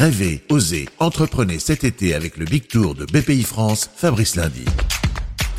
Rêvez, osez, entreprenez cet été avec le Big Tour de BPI France, Fabrice Lundi.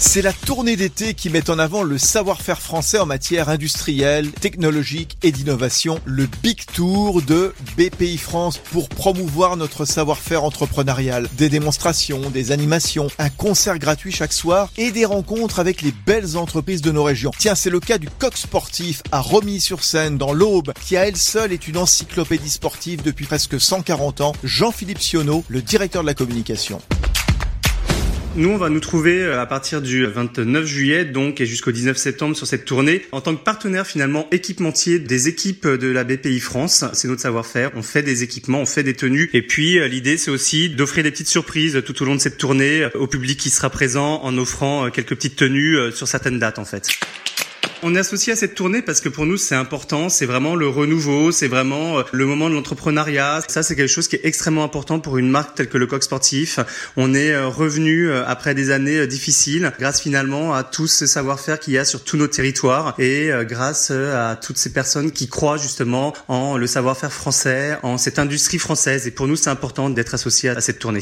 C'est la tournée d'été qui met en avant le savoir-faire français en matière industrielle, technologique et d'innovation. Le Big Tour de BPI France pour promouvoir notre savoir-faire entrepreneurial. Des démonstrations, des animations, un concert gratuit chaque soir et des rencontres avec les belles entreprises de nos régions. Tiens, c'est le cas du Coq Sportif à Romilly-sur-Seine dans l'Aube qui à elle seule est une encyclopédie sportive depuis presque 140 ans. Jean-Philippe Sionneau, le directeur de la communication. Nous, on va nous trouver euh, à partir du 29 juillet, donc, et jusqu'au 19 septembre sur cette tournée, en tant que partenaire finalement équipementier des équipes de la BPI France. C'est notre savoir-faire. On fait des équipements, on fait des tenues. Et puis, euh, l'idée, c'est aussi d'offrir des petites surprises tout au long de cette tournée euh, au public qui sera présent en offrant quelques petites tenues sur certaines dates, en fait. On est associé à cette tournée parce que pour nous c'est important, c'est vraiment le renouveau, c'est vraiment euh, le moment de l'entrepreneuriat. Ça c'est quelque chose qui est extrêmement important pour une marque telle que le Coq Sportif. On est euh, revenu euh, après des années difficiles grâce finalement à tout ce savoir-faire qu'il y a sur tous nos territoires et grâce à toutes ces personnes qui croient justement en le savoir-faire français, en cette industrie française. Et pour nous c'est important d'être associé à cette tournée.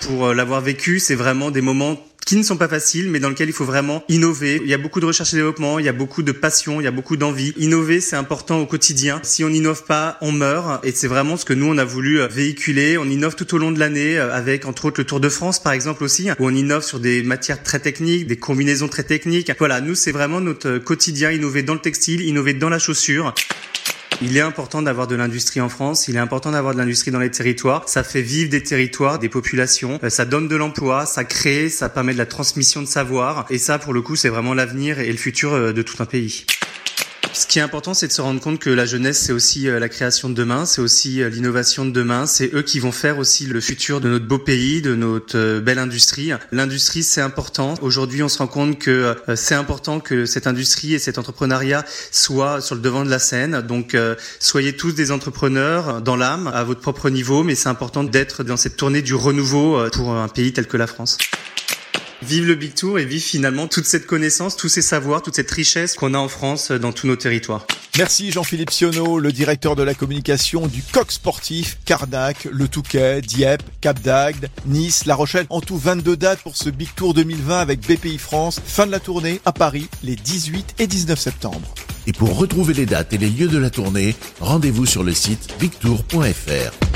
Pour l'avoir vécu, c'est vraiment des moments qui ne sont pas faciles, mais dans lesquels il faut vraiment innover. Il y a beaucoup de recherche et développement, il y a beaucoup de passion, il y a beaucoup d'envie. Innover, c'est important au quotidien. Si on n'innove pas, on meurt. Et c'est vraiment ce que nous, on a voulu euh, véhiculer. On innove tout au long de l'année, euh, avec entre autres le Tour de France, par exemple aussi, où on innove sur des matières très techniques, des combinaisons très techniques. Voilà, nous, c'est vraiment notre quotidien, innover dans le textile, innover dans la chaussure. Il est important d'avoir de l'industrie en France, il est important d'avoir de l'industrie dans les territoires. Ça fait vivre des territoires, des populations, euh, ça donne de l'emploi, ça crée, ça permet de la transmission de savoir. Et ça, pour le coup, c'est vraiment l'avenir et le futur euh, de tout un pays. Ce qui est important, c'est de se rendre compte que la jeunesse, c'est aussi euh, la création de demain, c'est aussi euh, l'innovation de demain. C'est eux qui vont faire aussi le futur de notre beau pays, de notre euh, belle industrie. L'industrie, c'est important. Aujourd'hui, on se rend compte que c'est important que cette industrie et cet entrepreneuriat soient sur le devant de la scène. Donc, soyez tous des entrepreneurs dans l'âme, à votre propre niveau, mais c'est important d'être dans cette tournée du renouveau pour un pays tel que la France. Vive le Big Tour et vive finalement toute cette connaissance, tous ces savoirs, toute cette richesse qu'on a en France euh, dans tous nos territoires. Merci Jean-Philippe Sionneau, le directeur de la communication du Coq Sportif, Carnac, Le Touquet, Dieppe, Cap d'Agde, Nice, La Rochelle. En tout 22 dates pour ce Big Tour 2020 avec BPI France. Fin de la tournée à Paris les 18 et 19 septembre. Et pour retrouver les dates et les lieux de la tournée, rendez-vous sur le site bigtour.fr.